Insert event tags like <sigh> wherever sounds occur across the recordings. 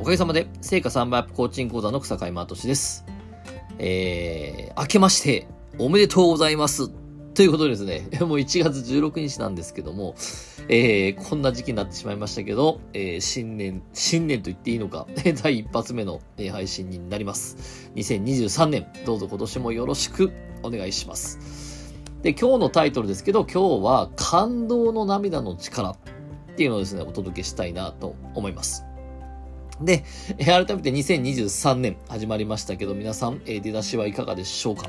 おかげさまで、成果3倍アップコーチング講座の草海真俊です。えー、明けまして、おめでとうございます。ということでですね、<laughs> もう1月16日なんですけども、えー、こんな時期になってしまいましたけど、えー、新年、新年と言っていいのか、<laughs> 第一発目の配信になります。2023年、どうぞ今年もよろしくお願いします。で、今日のタイトルですけど、今日は感動の涙の力っていうのをですね、お届けしたいなと思います。で、改めて2023年始まりましたけど、皆さん、出だしはいかがでしょうか？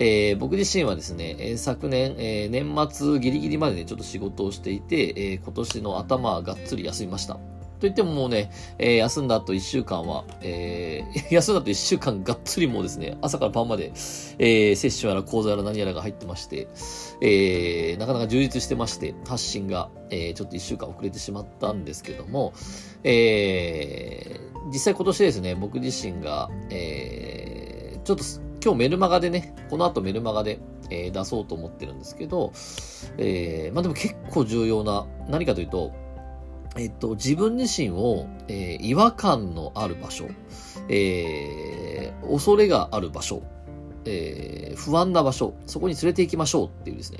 えー、僕自身はですね、え昨年、えー、年末ギリギリまでね、ちょっと仕事をしていて、えー、今年の頭はがっつり休みました。といってももうね、えー、休んだ後一週間は、えー、<laughs> 休んだ後一週間がっつりもうですね、朝から晩まで、えー、セッションやら講座やら何やらが入ってまして、えー、なかなか充実してまして、発信が、えー、ちょっと一週間遅れてしまったんですけども、えー、実際今年ですね、僕自身が、えー、ちょっと今日メルマガでね、この後メルマガで、えー、出そうと思ってるんですけど、えー、まあでも結構重要な、何かというと、えっと、自分自身を、えー、違和感のある場所、えー、恐れがある場所、えー、不安な場所、そこに連れて行きましょうっていうですね、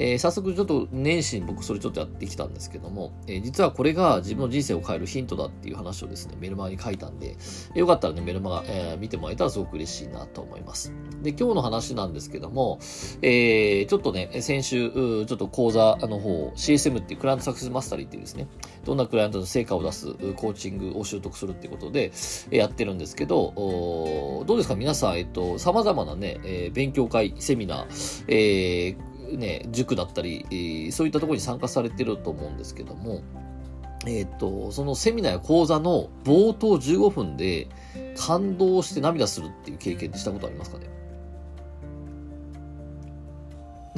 えー、早速ちょっと年始に僕それちょっとやってきたんですけども、えー、実はこれが自分の人生を変えるヒントだっていう話をですね、メルマガに書いたんで、よかったらね、メルマガ、えー、見てもらえたらすごく嬉しいなと思います。で、今日の話なんですけども、えー、ちょっとね、先週、ちょっと講座の方、CSM っていうクライアントサクセスマスタリーっていうですね、どんなクライアントの成果を出すコーチングを習得するっていうことで、やってるんですけど、どうですか？皆さん、えっと、様々なね、えー、勉強会、セミナー、えー、ね、塾だったり、そういったところに参加されてると思うんですけども、えっ、ー、と、そのセミナーや講座の冒頭15分で感動して涙するっていう経験ってしたことありますかね？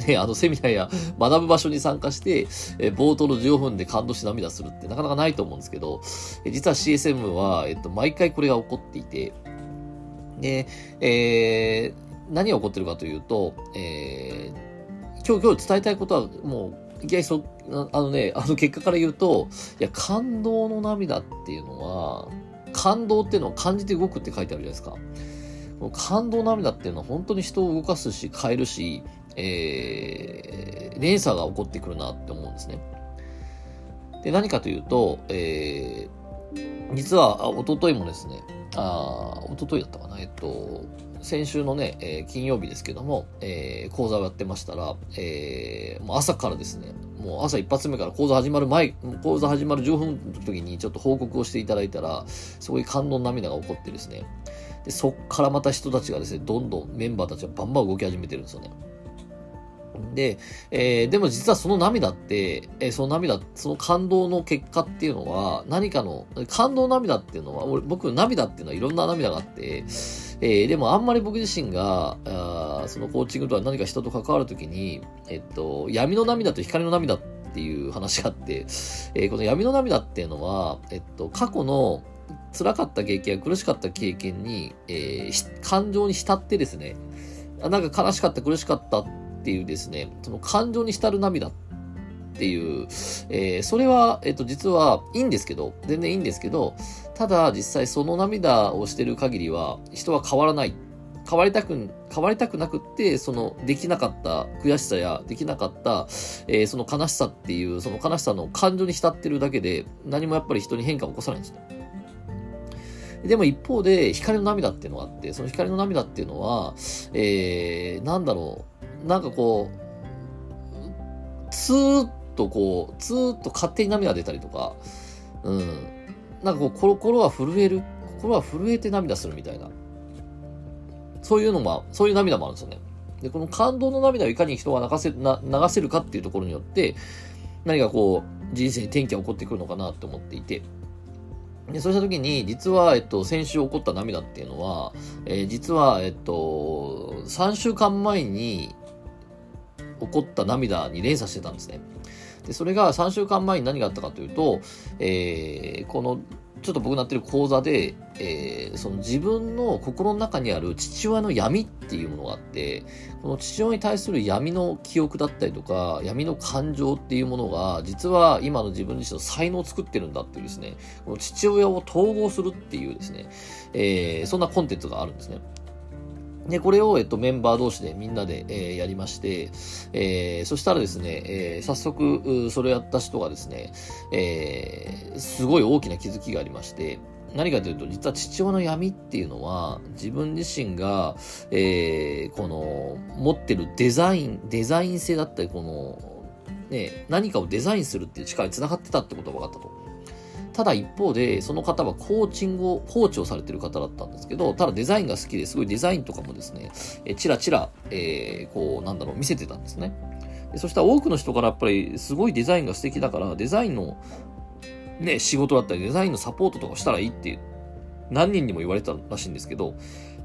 ね、あのセミナーや学ぶ場所に参加して、え冒頭の15分で感動して涙するってなかなかないと思うんですけど、え実は CSM は、えっと、毎回これが起こっていて、で、えー、何が起こってるかというと、えー今日、今日伝えたいことは、もう、いきなりそ、あのね、あの結果から言うと、いや、感動の涙っていうのは、感動っていうのは感じて動くって書いてあるじゃないですか。感動涙っていうのは本当に人を動かすし、変えるし、えー、連鎖が起こってくるなって思うんですね。で、何かというと、えー、実は、おとといもですね、あおとといだったかな、えっと、先週のね、えー、金曜日ですけども、えー、講座をやってましたら、えー、もう朝からですね、もう朝一発目から講座始まる前、講座始まる15分の時にちょっと報告をしていただいたら、すごい感動の涙が起こってですね、で、そっからまた人たちがですね、どんどんメンバーたちがバンバン動き始めてるんですよね。で、えー、でも実はその涙って、えー、その涙、その感動の結果っていうのは、何かの、感動涙っていうのは、俺、僕、涙っていうのはいろんな涙があって、えー、でもあんまり僕自身が、あそのコーチングとは何か人と関わるときに、えっと、闇の涙と光の涙っていう話があって、えー、この闇の涙っていうのは、えっと、過去の辛かった経験や苦しかった経験に、えー、感情に浸ってですね、なんか悲しかった、苦しかったっっていうですね、その感情に浸る涙っていう、えー、それは、えっと、実はいいんですけど、全然いいんですけど、ただ実際その涙をしてる限りは人は変わらない。変わりたく、変わりたくなくって、その、できなかった悔しさや、できなかった、えー、その悲しさっていう、その悲しさの感情に浸ってるだけで、何もやっぱり人に変化を起こさないんですね。でも一方で、光の涙っていうのがあって、その光の涙っていうのは、えー、なんだろう、なんかこう、ツーッとこう、ツーッと勝手に涙出たりとか、うん。なんかこう、心は震える。心は震えて涙するみたいな。そういうのも、そういう涙もあるんですよね。で、この感動の涙をいかに人が流せ、な流せるかっていうところによって、何かこう、人生に転機が起こってくるのかなって思っていて。で、そうした時に、実は、えっと、先週起こった涙っていうのは、えー、実は、えっと、3週間前に起こった涙に連鎖してたんですね。で、それが3週間前に何があったかというと、えー、この、ちょっと僕なってる講座で、えー、その自分の心の中にある父親の闇っていうものがあって、この父親に対する闇の記憶だったりとか、闇の感情っていうものが、実は今の自分自身の才能を作ってるんだっていうですね、この父親を統合するっていうですね、えー、そんなコンテンツがあるんですね。で、これを、えっと、メンバー同士でみんなで、えー、やりまして、えー、そしたらですね、えー、早速、それをやった人がですね、えー、すごい大きな気づきがありまして、何かというと、実は父親の闇っていうのは、自分自身が、えー、この、持ってるデザイン、デザイン性だったり、この、ね、何かをデザインするっていう力に繋がってたってことが分かったと。ただ一方で、その方はコーチングを、コーチをされてる方だったんですけど、ただデザインが好きですごいデザインとかもですね、えチラチラ、えー、こう、なんだろう、見せてたんですね。でそしたら多くの人からやっぱりすごいデザインが素敵だから、デザインのね、仕事だったりデザインのサポートとかしたらいいって何人にも言われたらしいんですけど、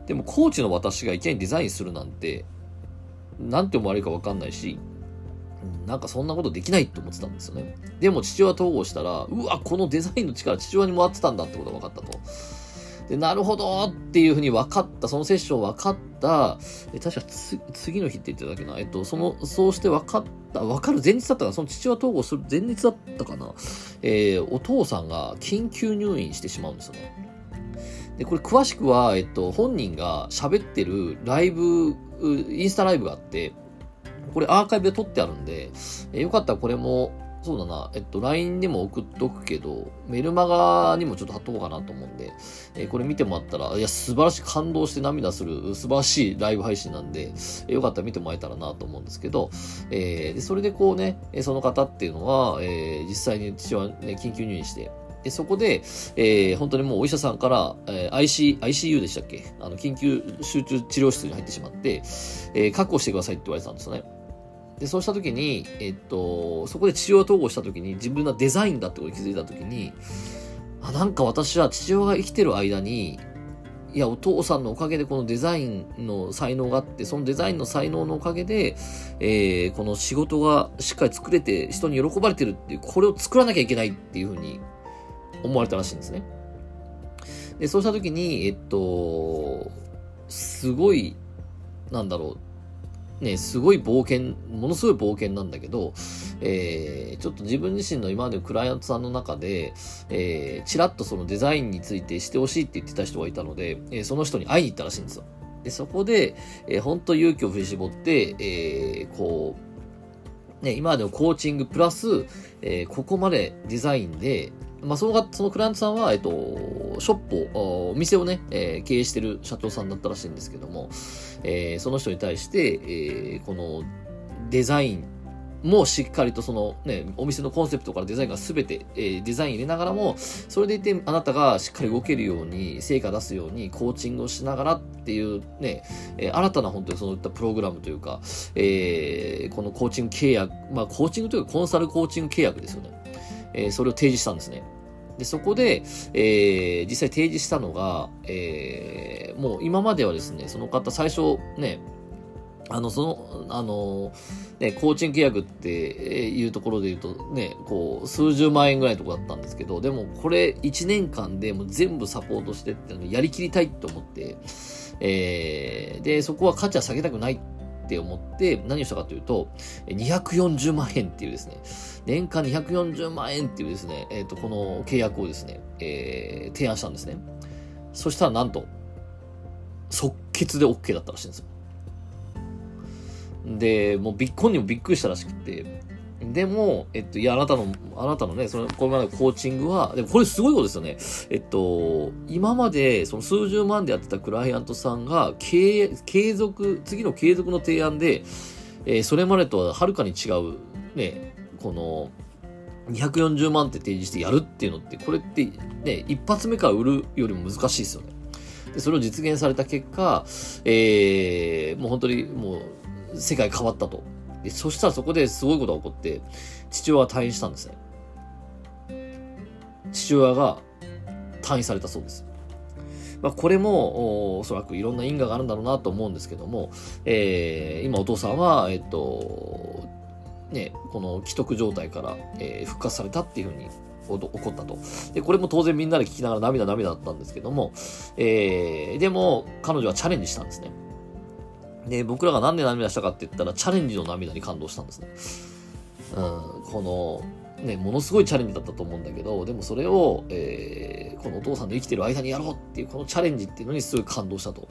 でもコーチの私がいきなりデザインするなんて、なんて思われるかわかんないし、なんかそんなことできないって思ってたんですよね。でも父親統合したら、うわ、このデザインの力父親にもらってたんだってことが分かったと。で、なるほどっていうふうに分かった、そのセッション分かった、え確か次の日って言ってただけな。えっと、その、そうして分かった、分かる前日だったかな、その父親統合する前日だったかな。えー、お父さんが緊急入院してしまうんですよね。で、これ詳しくは、えっと、本人が喋ってるライブ、インスタライブがあって、これアーカイブで撮ってあるんで、えー、よかったらこれも、そうだな、えっと、LINE でも送っとくけど、メルマガにもちょっと貼っとこうかなと思うんで、えー、これ見てもらったら、いや、素晴らしい、感動して涙する、素晴らしいライブ配信なんで、えー、よかったら見てもらえたらなと思うんですけど、え、で、それでこうね、その方っていうのは、え、実際に父はね、緊急入院して、で、そこで、えー、本当にもうお医者さんから、えー、IC、ICU でしたっけ？あの、緊急集中治療室に入ってしまって、えー、確保してくださいって言われたんですよね。で、そうしたときに、えっと、そこで治療統合したときに、自分がデザインだってことに気づいたときに、あ、なんか私は父親が生きてる間に、いや、お父さんのおかげでこのデザインの才能があって、そのデザインの才能のおかげで、えー、この仕事がしっかり作れて、人に喜ばれてるっていう、これを作らなきゃいけないっていうふうに思われたらしいんですね。で、そうしたときに、えっと、すごい、なんだろう、ね、すごい冒険、ものすごい冒険なんだけど、えー、ちょっと自分自身の今までのクライアントさんの中で、えー、ちらっとそのデザインについてしてほしいって言ってた人がいたので、えー、その人に会いに行ったらしいんですよ。で、そこで、えー、本当勇気を振り絞って、えー、こう、ね、今までのコーチングプラス、えー、ここまでデザインで、まあ、そのが、そのクライアントさんは、えっと、ショップを、お店をね、えー、経営してる社長さんだったらしいんですけども、えー、その人に対して、えー、このデザインもしっかりとそのね、お店のコンセプトからデザインが全て、えー、デザイン入れながらも、それでいてあなたがしっかり動けるように、成果出すようにコーチングをしながらっていうね、えー、新たな本当にそういったプログラムというか、えー、このコーチング契約、まあコーチングというかコンサルコーチング契約ですよね。えー、それを提示したんですね。で、そこで、えー、実際提示したのが、えー、もう今まではですね、その方最初ね、あの、その、あの、ね、コーチン契約っていうところで言うとね、こう、数十万円ぐらいのところだったんですけど、でもこれ1年間でもう全部サポートしてってやりきりたいと思って、えー、で、そこは価値は下げたくないっって思って何をしたかというと、240万円っていうですね、年間240万円っていうですね、えっ、ー、と、この契約をですね、えー、提案したんですね。そしたらなんと、即決で OK だったらしいんですよ。で、もうビッコンにもびっくりしたらしくて、でも、えっと、いや、あなたの、あなたのね、その、これまでのコーチングは、でもこれすごいことですよね。えっと、今まで、その数十万でやってたクライアントさんが、継、続、次の継続の提案で、えー、それまでとははるかに違う、ね、この、240万って提示してやるっていうのって、これってね、一発目から売るよりも難しいですよね。で、それを実現された結果、えー、もう本当にもう、世界変わったと。で、そしたらそこですごいことが起こって、父親が退院したんですね。父親が退院されたそうです。まあ、これもお、おそらくいろんな因果があるんだろうなと思うんですけども、えー、今お父さんは、えっと、ね、この既得状態から、えー、復活されたっていうふうに起こったと。で、これも当然みんなで聞きながら涙涙だったんですけども、えー、でも彼女はチャレンジしたんですね。で、僕らがなんで涙したかって言ったら、チャレンジの涙に感動したんですね。うん、この、ね、ものすごいチャレンジだったと思うんだけど、でもそれを、えー、このお父さんの生きてる間にやろうっていう、このチャレンジっていうのにすごい感動したと。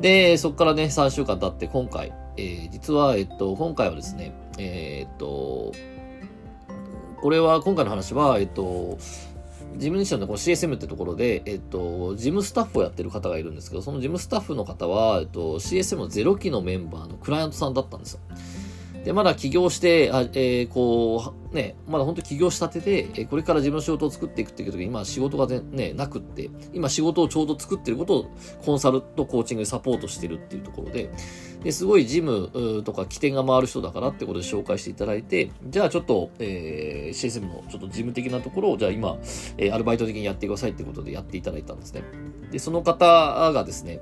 で、そこからね、3週間経って今回、えー、実は、えっと、今回はですね、えー、っと、これは、今回の話は、えっと、事務所のこの CSM ってところで、えっと、事務スタッフをやってる方がいるんですけど、その事務スタッフの方は、えっと、CSM の0期のメンバーのクライアントさんだったんですよ。で、まだ起業して、あえー、こう、ね、まだ本当起業したてで、えこれから自分の仕事を作っていくっていう時に、今仕事がね、なくって、今仕事をちょうど作ってることをコンサルとコーチングでサポートしてるっていうところで、ですごいジムとか起点が回る人だからってことで紹介していただいて、じゃあちょっと、えー、CSM のちょっと事務的なところを、じゃあ今、えー、アルバイト的にやってくださいってことでやっていただいたんですね。で、その方がですね、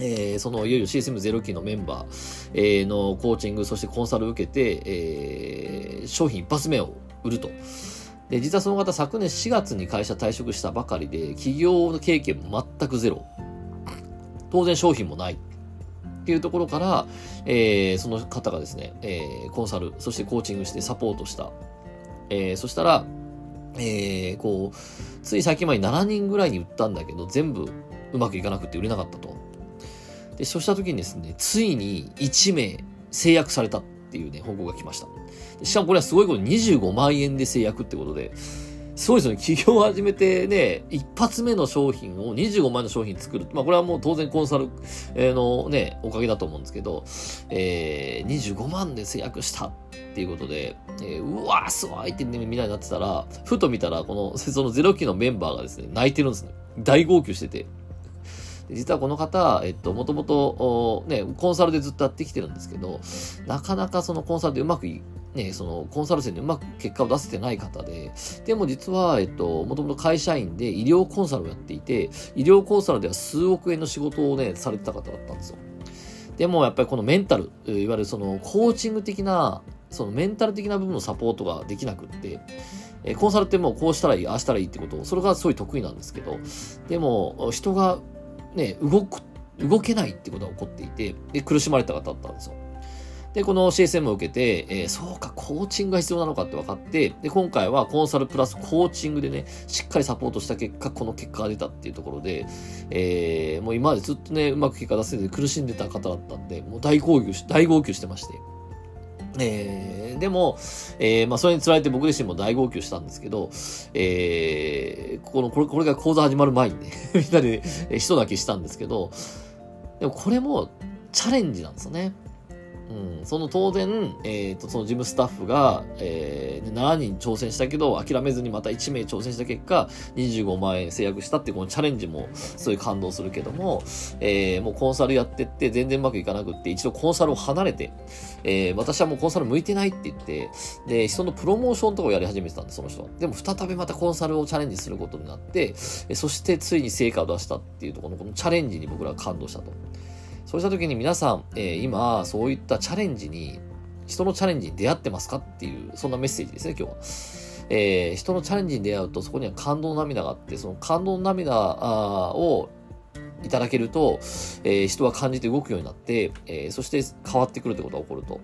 えー、そのいよいよ CSM0 期のメンバー、えー、のコーチング、そしてコンサルを受けて、えー、商品一発目を売ると。で、実はその方昨年4月に会社退職したばかりで、企業の経験も全くゼロ。当然商品もない。っていうところから、えー、その方がですね、えー、コンサル、そしてコーチングしてサポートした。えー、そしたら、えー、こう、つい最近前に7人ぐらいに売ったんだけど、全部うまくいかなくて売れなかったと。で、そうした時にですね、ついに1名制約されたっていうね、報告が来ました。しかもこれはすごいこと25万円で制約ってことで、すごいですね。企業を始めてね、一発目の商品を25万円の商品作る。まあこれはもう当然コンサルのね、おかげだと思うんですけど、えー、25万で制約したっていうことで、えー、うわーすごいってねみんなになってたら、ふと見たら、この、そのゼロ期のメンバーがですね、泣いてるんですね。大号泣してて。実はこの方、えっと、もともと、ね、コンサルでずっとやってきてるんですけど、なかなかそのコンサルでうまくい、ね、そのコンサル生でうまく結果を出せてない方で、でも実は、えっと、もともと会社員で医療コンサルをやっていて、医療コンサルでは数億円の仕事をね、されてた方だったんですよ。でもやっぱりこのメンタル、いわゆるそのコーチング的な、そのメンタル的な部分のサポートができなくって、えコンサルってもうこうしたらいい、ああしたらいいってこと、それがすごい得意なんですけど、でも人がね、動く、動けないってことが起こっていて、で、苦しまれた方だったんですよ。で、この CSM を受けて、えー、そうか、コーチングが必要なのかって分かって、で、今回はコンサルプラスコーチングでね、しっかりサポートした結果、この結果が出たっていうところで、えー、もう今までずっとね、うまく結果出せて苦しんでた方だったんで、もう大号泣し、大号泣してまして。えー、でも、えー、まあ、それにつられて僕自身も大号泣したんですけど、えー、この、これ、これが講座始まる前にね <laughs> みんなで、一泣きしたんですけど、でもこれもチャレンジなんですよね。うん、その当然、えっ、ー、と、その事務スタッフが、えー、7人挑戦したけど、諦めずにまた1名挑戦した結果、25万円制約したってこのチャレンジもすごい感動するけども、えー、もうコンサルやってって全然うまくいかなくって、一度コンサルを離れて、えー、私はもうコンサル向いてないって言って、で、人のプロモーションとかをやり始めてたんです、その人。でも再びまたコンサルをチャレンジすることになって、そしてついに成果を出したっていうところのこのチャレンジに僕らは感動したと。そうした時に皆さん、えー、今、そういったチャレンジに、人のチャレンジに出会ってますかっていう、そんなメッセージですね、今日は。えー、人のチャレンジに出会うと、そこには感動の涙があって、その感動の涙をいただけると、えー、人は感じて動くようになって、えー、そして変わってくるってことが起こると。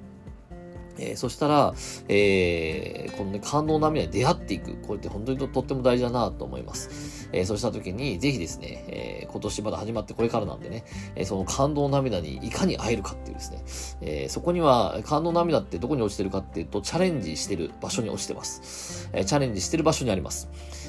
えー、そしたら、えー、このね、感動の涙に出会っていく。これって本当にとっても大事だなと思います。えー、そうした時に、ぜひですね、えー、今年まだ始まってこれからなんでね、えー、その感動の涙にいかに会えるかっていうですね、えー、そこには感動の涙ってどこに落ちてるかっていうと、チャレンジしてる場所に落ちてます。えー、チャレンジしてる場所にあります。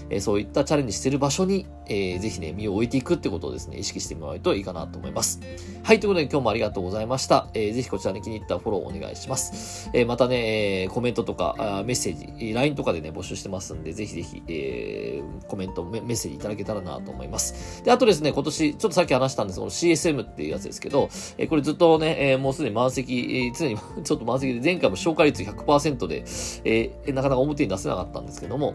えー、そういったチャレンジしてる場所に、えー、ぜひね、身を置いていくってことをですね、意識してもらうといいかなと思います。はい、ということで今日もありがとうございました。えー、ぜひこちらに気に入ったフォローお願いします。え、またね、え、コメントとかあメッセージ、LINE とかでね、募集してますんで、ぜひぜひ、え、コメントメ、メッセージいただけたらなと思います。で、あとですね、今年、ちょっとさっき話したんですけど、CSM っていうやつですけど、え、これずっとね、え、もうすでに満席、え、常に <laughs> ちょっと満席で、前回も消化率100%で、え、なかなか表に出せなかったんですけども、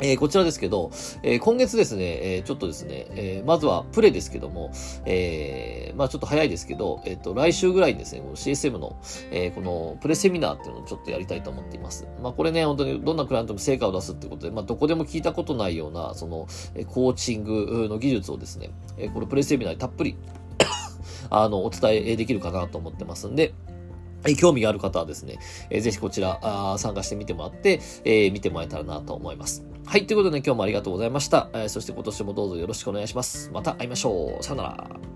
えー、こちらですけど、えー、今月ですね、えー、ちょっとですね、えまずはプレですけども、えまあちょっと早いですけど、えっ、と、来週ぐらいにですね、この CSM の、えこのプレセミナーっていうのをちょっとやりたいと思っています。まあこれね、本当にどんなクライアントも成果を出すってことで、まあどこでも聞いたことないような、その、コーチングの技術をですね、えこのプレセミナーにたっぷりあの、お伝えできるかなと思ってますんで、興味がある方はですね、えー、ぜひこちらあ参加してみてもらって、えー、見てもらえたらなと思います。はい、ということで、ね、今日もありがとうございました。えー、そして今年もどうぞよろしくお願いします。また会いましょう。さよなら。